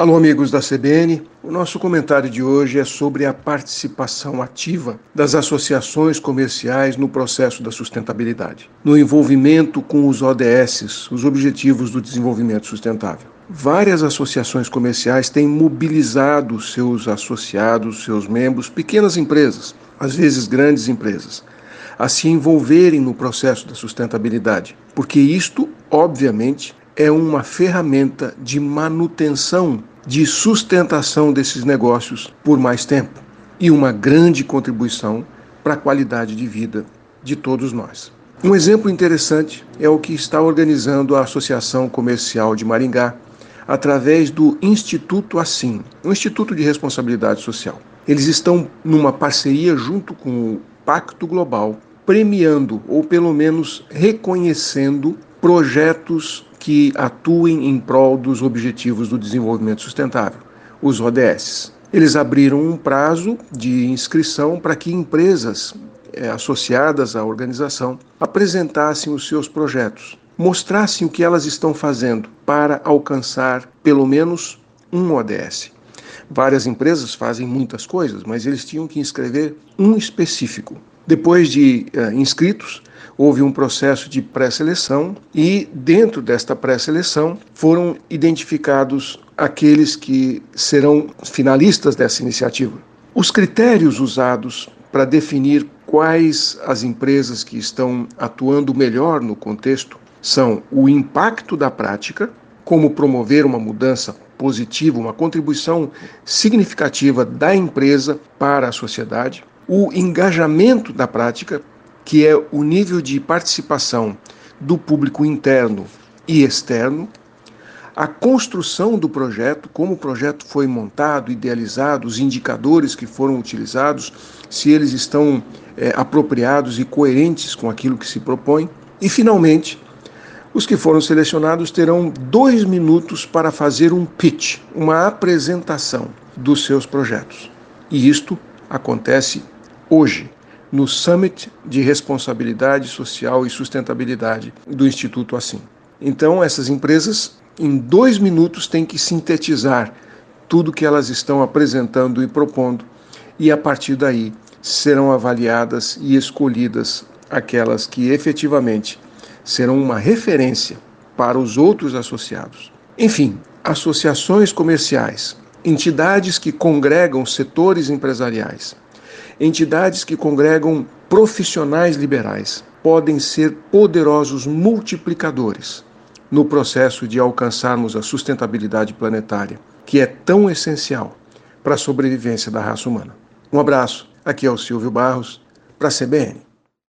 Alô, amigos da CBN. O nosso comentário de hoje é sobre a participação ativa das associações comerciais no processo da sustentabilidade, no envolvimento com os ODS, os Objetivos do Desenvolvimento Sustentável. Várias associações comerciais têm mobilizado seus associados, seus membros, pequenas empresas, às vezes grandes empresas, a se envolverem no processo da sustentabilidade, porque isto, obviamente, é uma ferramenta de manutenção de sustentação desses negócios por mais tempo e uma grande contribuição para a qualidade de vida de todos nós. Um exemplo interessante é o que está organizando a Associação Comercial de Maringá através do Instituto Assim, um Instituto de Responsabilidade Social. Eles estão numa parceria junto com o Pacto Global, premiando ou pelo menos reconhecendo projetos que atuem em prol dos Objetivos do Desenvolvimento Sustentável, os ODS. Eles abriram um prazo de inscrição para que empresas é, associadas à organização apresentassem os seus projetos, mostrassem o que elas estão fazendo para alcançar pelo menos um ODS. Várias empresas fazem muitas coisas, mas eles tinham que inscrever um específico. Depois de uh, inscritos, houve um processo de pré-seleção e, dentro desta pré-seleção, foram identificados aqueles que serão finalistas dessa iniciativa. Os critérios usados para definir quais as empresas que estão atuando melhor no contexto são o impacto da prática, como promover uma mudança positiva, uma contribuição significativa da empresa para a sociedade, o engajamento da prática, que é o nível de participação do público interno e externo, a construção do projeto, como o projeto foi montado, idealizado, os indicadores que foram utilizados, se eles estão é, apropriados e coerentes com aquilo que se propõe, e finalmente os que foram selecionados terão dois minutos para fazer um pitch, uma apresentação dos seus projetos. E isto acontece hoje, no Summit de Responsabilidade Social e Sustentabilidade do Instituto Assim. Então, essas empresas, em dois minutos, têm que sintetizar tudo que elas estão apresentando e propondo, e a partir daí serão avaliadas e escolhidas aquelas que efetivamente serão uma referência para os outros associados. Enfim, associações comerciais, entidades que congregam setores empresariais, entidades que congregam profissionais liberais podem ser poderosos multiplicadores no processo de alcançarmos a sustentabilidade planetária, que é tão essencial para a sobrevivência da raça humana. Um abraço, aqui é o Silvio Barros, para a CBN.